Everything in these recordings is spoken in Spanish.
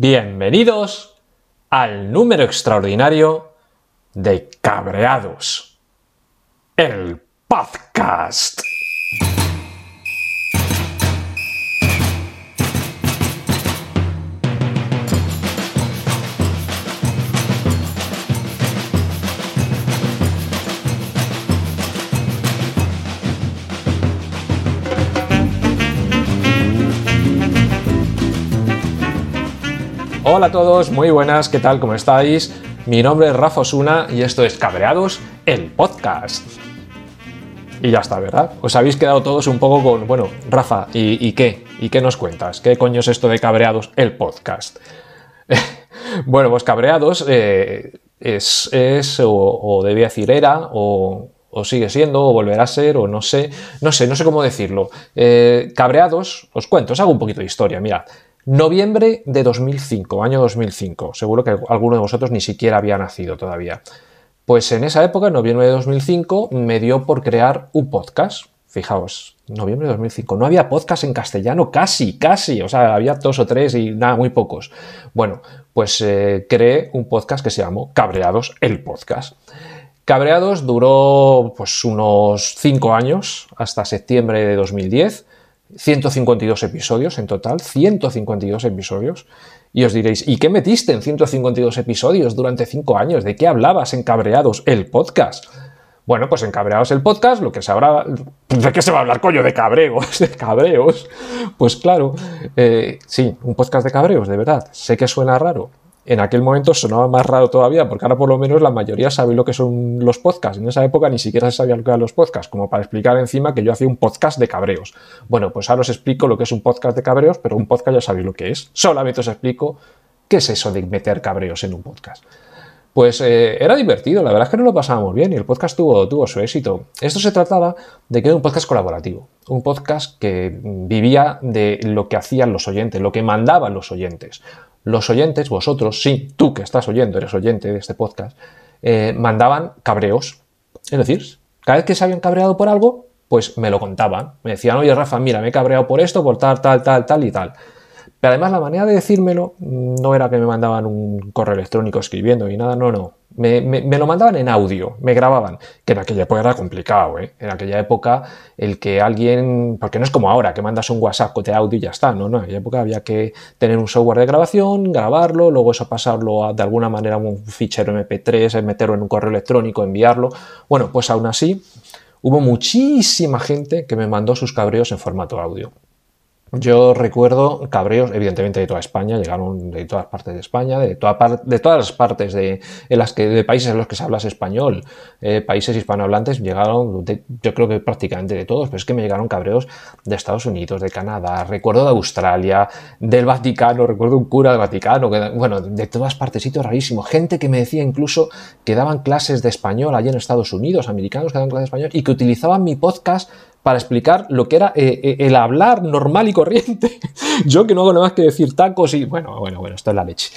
Bienvenidos al número extraordinario de Cabreados, el podcast. Hola a todos, muy buenas, ¿qué tal? ¿Cómo estáis? Mi nombre es Rafa Osuna y esto es Cabreados, el podcast. Y ya está, ¿verdad? Os habéis quedado todos un poco con, bueno, Rafa, ¿y, qué? ¿Y qué nos cuentas? ¿Qué coño es esto de Cabreados, el podcast? bueno, pues Cabreados eh, es, o, debía decir era, o, sigue siendo, o volverá a ser, o no sé, no sé, no sé cómo decirlo. Eh, cabreados, os cuento, os hago un poquito de historia, mira. Noviembre de 2005, año 2005. Seguro que alguno de vosotros ni siquiera había nacido todavía. Pues en esa época, en noviembre de 2005, me dio por crear un podcast. Fijaos, noviembre de 2005. No había podcast en castellano, casi, casi. O sea, había dos o tres y nada, muy pocos. Bueno, pues eh, creé un podcast que se llamó Cabreados, el podcast. Cabreados duró pues unos cinco años, hasta septiembre de 2010 152 episodios en total, 152 episodios. Y os diréis, ¿y qué metiste en 152 episodios durante 5 años? ¿De qué hablabas en Cabreados, el podcast? Bueno, pues en Cabreados el podcast, lo que se habrá... ¿De qué se va a hablar, coño? De cabreos, de cabreos. Pues claro, eh, sí, un podcast de cabreos, de verdad. Sé que suena raro, en aquel momento sonaba más raro todavía, porque ahora por lo menos la mayoría sabe lo que son los podcasts. En esa época ni siquiera se sabía lo que eran los podcasts, como para explicar encima que yo hacía un podcast de cabreos. Bueno, pues ahora os explico lo que es un podcast de cabreos, pero un podcast ya sabéis lo que es. Solamente os explico qué es eso de meter cabreos en un podcast. Pues eh, era divertido, la verdad es que no lo pasábamos bien y el podcast tuvo, tuvo su éxito. Esto se trataba de que era un podcast colaborativo, un podcast que vivía de lo que hacían los oyentes, lo que mandaban los oyentes los oyentes, vosotros, sí, tú que estás oyendo, eres oyente de este podcast, eh, mandaban cabreos. Es decir, cada vez que se habían cabreado por algo, pues me lo contaban. Me decían, oye Rafa, mira, me he cabreado por esto, por tal, tal, tal, tal y tal. Pero además la manera de decírmelo no era que me mandaban un correo electrónico escribiendo y nada, no, no. Me, lo mandaban en audio, me grababan, que en aquella época era complicado, ¿eh? En aquella época el que alguien, porque no es como ahora, que mandas un WhatsApp de audio y ya está, no, no, en aquella época había que tener un software de grabación, grabarlo, luego eso pasarlo de alguna manera a un fichero MP3, meterlo en un correo electrónico, enviarlo. Bueno, pues aún así hubo muchísima gente que me mandó sus cabreos en formato audio. Yo recuerdo cabreos, evidentemente de toda España, llegaron de todas partes de España, de, toda de todas las partes de, en las que, de países en los que se habla español, eh, países hispanohablantes, llegaron, yo creo que prácticamente de todos, pero es que me llegaron cabreos de Estados Unidos, de Canadá, recuerdo de Australia, del Vaticano, recuerdo un cura del Vaticano, que, bueno, de todas partes, sitio rarísimo, gente que me decía incluso que daban clases de español allí en Estados Unidos, americanos que daban clases de español y que utilizaban mi podcast para explicar lo que era eh, eh, el hablar normal y corriente. Yo que no hago nada más que decir tacos y bueno, bueno, bueno, esto es la leche.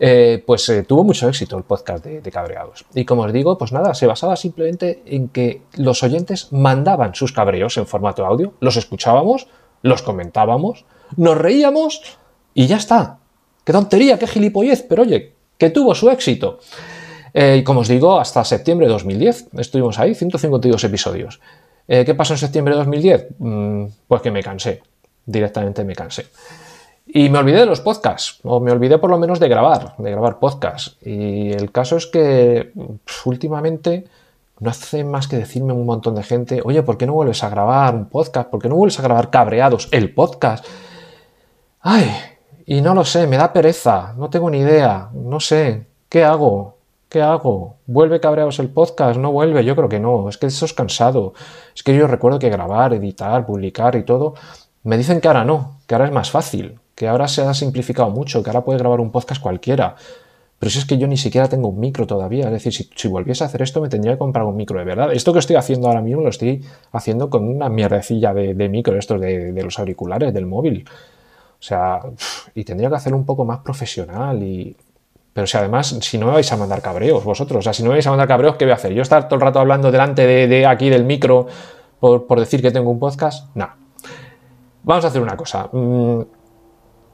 Eh, pues tuvo mucho éxito el podcast de, de, Cabreados. Y como os digo, pues nada, se basaba simplemente en que los oyentes mandaban sus cabreos en formato audio, los escuchábamos, los comentábamos, nos reíamos y ya está. Qué tontería, qué gilipollez, pero oye, que tuvo su éxito. y como os digo, hasta septiembre de 2010 estuvimos ahí, 152 episodios. Eh, ¿Qué pasó en septiembre de 2010? Mm, pues que me cansé, directamente me cansé. Y me olvidé de los podcasts, o me olvidé por lo menos de grabar, de grabar podcasts. Y el caso es que últimamente no hace más que decirme un montón de gente, oye, ¿por qué no vuelves a grabar un podcast? ¿Por qué no vuelves a grabar cabreados el podcast? Ay, y no lo sé, me da pereza, no tengo ni idea, no sé, ¿qué hago? ¿Qué hago? ¿Vuelve cabreados el podcast? ¿No vuelve? Yo creo que no. Es que eso es cansado. Es que yo recuerdo que grabar, editar, publicar y todo. Me dicen que ahora no, que ahora es más fácil, que ahora se ha simplificado mucho, que ahora puede grabar un podcast cualquiera. Pero si es que yo ni siquiera tengo un micro todavía. Es decir, si, volviese a hacer esto, me tendría que comprar un micro de verdad. Esto que estoy haciendo ahora mismo lo estoy haciendo con una mierdecilla de, micro, estos de, de los auriculares del móvil. O sea, y tendría que hacerlo un poco más profesional y pero si además, si no me vais a mandar cabreos vosotros, o sea, si no me vais a mandar cabreos, ¿qué voy a hacer? ¿Yo estar todo el rato hablando delante de, aquí del micro por, decir que tengo un podcast? No. Vamos a hacer una cosa. Mm,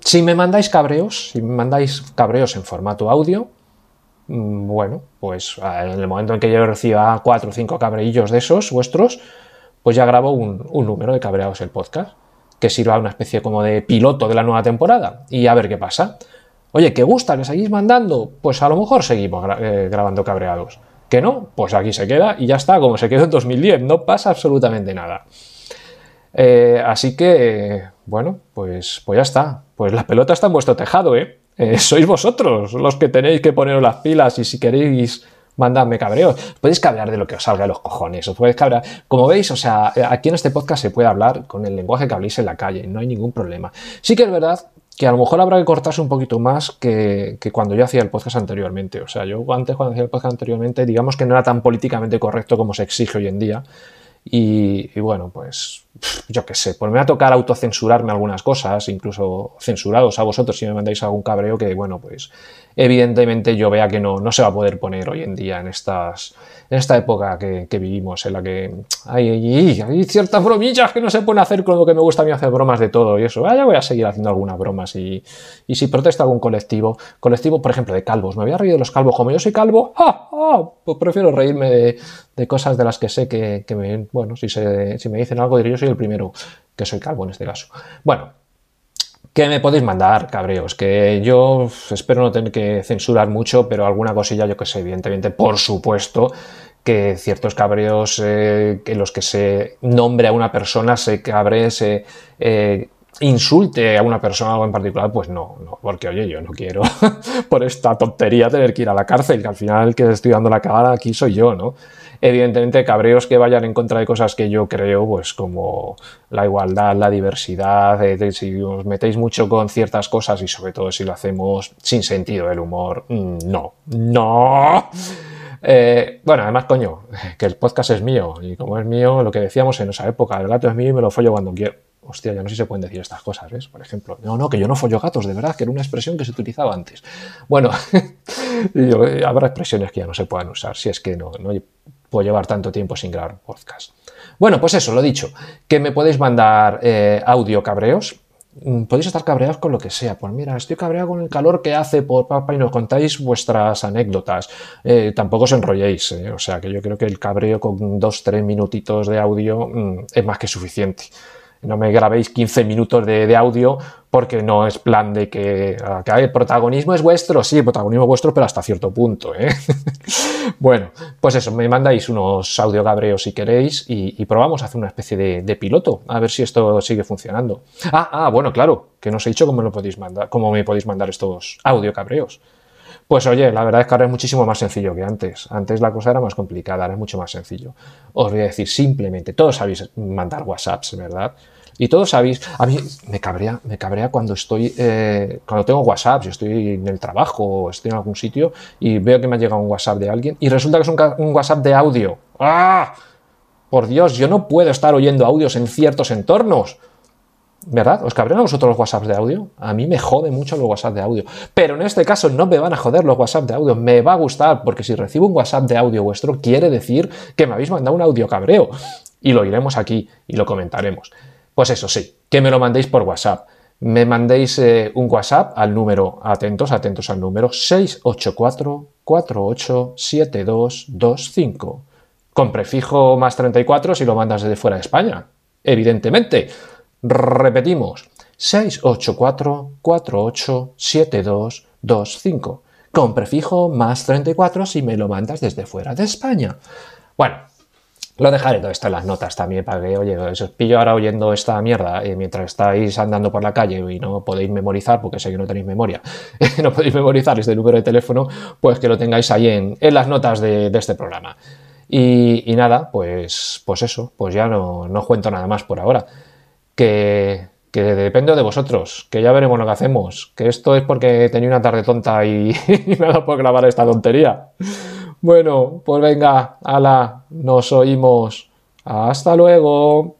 Si me mandáis cabreos, si me mandáis cabreos en formato audio, mm, bueno, pues en el momento en que yo reciba cuatro o cinco cabreillos de esos vuestros, pues ya grabo un, número de cabreados el podcast, que sirva una especie como de piloto de la nueva temporada y a ver qué pasa. Oye, ¿qué gusta? ¿Que seguís mandando? Pues a lo mejor seguimos eh, grabando cabreados. ¿Que no? Pues aquí se queda y ya está, como se quedó en 2010, no pasa absolutamente nada. Eh, así que, bueno, pues, pues ya está. Pues la pelota está en vuestro tejado, ¿eh? ¿eh? Sois vosotros los que tenéis que poneros las pilas y si queréis mandadme cabreos. Podéis cabrear de lo que os salga de los cojones, os podéis cabrear. Como veis, o sea, aquí en este podcast se puede hablar con el lenguaje que habléis en la calle, no hay ningún problema. Sí que es verdad que a lo mejor habrá que cortarse un poquito más que, cuando yo hacía el podcast anteriormente. O sea, yo antes cuando hacía el podcast anteriormente, digamos que no era tan políticamente correcto como se exige hoy en día. Y, bueno, pues yo qué sé, pues me va a tocar autocensurarme algunas cosas, incluso censurados a vosotros si me mandáis algún cabreo que, bueno, pues evidentemente yo vea que no, no se va a poder poner hoy en día en estas en esta época que, vivimos, en la que hay, hay, ciertas bromillas que no se pueden hacer con lo que me gusta a mí hacer bromas de todo y eso. Ah, ya voy a seguir haciendo algunas bromas y, si protesta algún colectivo, colectivo, por ejemplo, de calvos, me voy a reír de los calvos, como yo soy calvo, ¡ah! ¡ah! pues prefiero reírme de, cosas de las que sé que, me, bueno, si, si me dicen algo, diré yo soy el primero que soy calvo en este caso. Bueno, que me podéis mandar cabreos, que yo espero no tener que censurar mucho, pero alguna cosilla yo que sé, evidentemente, por supuesto, que ciertos cabreos eh, en los que se nombre a una persona, se cabre, se eh, insulte a una persona algo en particular, pues no, no, porque oye, yo no quiero por esta tontería tener que ir a la cárcel, que al final que estoy dando la cara aquí soy yo, ¿no? Evidentemente, cabreos que vayan en contra de cosas que yo creo, pues como la igualdad, la diversidad, eh, si os metéis mucho con ciertas cosas y sobre todo si lo hacemos sin sentido del humor, mm, no, no. Eh, bueno, además, coño, que el podcast es mío y como es mío, lo que decíamos en esa época, el gato es mío y me lo follo cuando quiero. Hostia, ya no sé si se pueden decir estas cosas, ¿ves? Por ejemplo, no, no, que yo no follo gatos, de verdad, que era una expresión que se utilizaba antes. Bueno, habrá expresiones que ya no se puedan usar, si es que no, no puedo llevar tanto tiempo sin grabar podcast. Bueno, pues eso, lo dicho, que me podéis mandar eh, audio cabreos. Mm, podéis estar cabreados con lo que sea. Pues mira, estoy cabreado con el calor que hace por papá y nos contáis vuestras anécdotas. Eh, tampoco os enrolléis. Eh, o sea que yo creo que el cabreo con dos, tres minutitos de audio mm, es más que suficiente no me grabéis 15 minutos de, audio porque no es plan de que, ah, el protagonismo es vuestro, sí, el protagonismo es vuestro, pero hasta cierto punto. ¿eh? bueno, pues eso, me mandáis unos audio cabreos si queréis y, probamos a hacer una especie de, piloto, a ver si esto sigue funcionando. Ah, ah, bueno, claro, que no os he dicho cómo, lo podéis mandar, cómo me podéis mandar estos audio cabreos. Pues oye, la verdad es que ahora es muchísimo más sencillo que antes. Antes la cosa era más complicada, ahora es mucho más sencillo. Os voy a decir simplemente, todos sabéis mandar WhatsApps, ¿verdad? Y todos sabéis, a mí me cabrea, me cabrea cuando estoy, eh, cuando tengo WhatsApp, yo estoy en el trabajo o estoy en algún sitio y veo que me ha llegado un WhatsApp de alguien y resulta que es un, un WhatsApp de audio. ¡Ah! Por Dios, yo no puedo estar oyendo audios en ciertos entornos. ¿Verdad? ¿Os cabrean a vosotros los WhatsApps de audio? A mí me jode mucho los WhatsApp de audio. Pero en este caso no me van a joder los WhatsApp de audio. Me va a gustar, porque si recibo un WhatsApp de audio vuestro, quiere decir que me habéis mandado un audio cabreo. Y lo iremos aquí y lo comentaremos. Pues eso sí, que me lo mandéis por WhatsApp. Me mandéis eh, un WhatsApp al número, atentos, atentos al número 684 487225 con prefijo más 34 si lo mandas desde fuera de España. Evidentemente. Repetimos, 684-487225, con prefijo más 34 si me lo mandas desde fuera de España. Bueno, lo dejaré todo esto en las notas también para que, oye, os pillo ahora oyendo esta mierda eh, mientras estáis andando por la calle y no podéis memorizar, porque sé que no tenéis memoria, no podéis memorizar este número de teléfono, pues que lo tengáis ahí en, las notas de, este programa. Y, nada, pues, pues eso, pues ya no, no cuento nada más por ahora que, depende de vosotros, que ya veremos lo que hacemos, que esto es porque tenía una tarde tonta y, me ha dado por grabar esta tontería. Bueno, pues venga, ala, nos oímos. Hasta luego.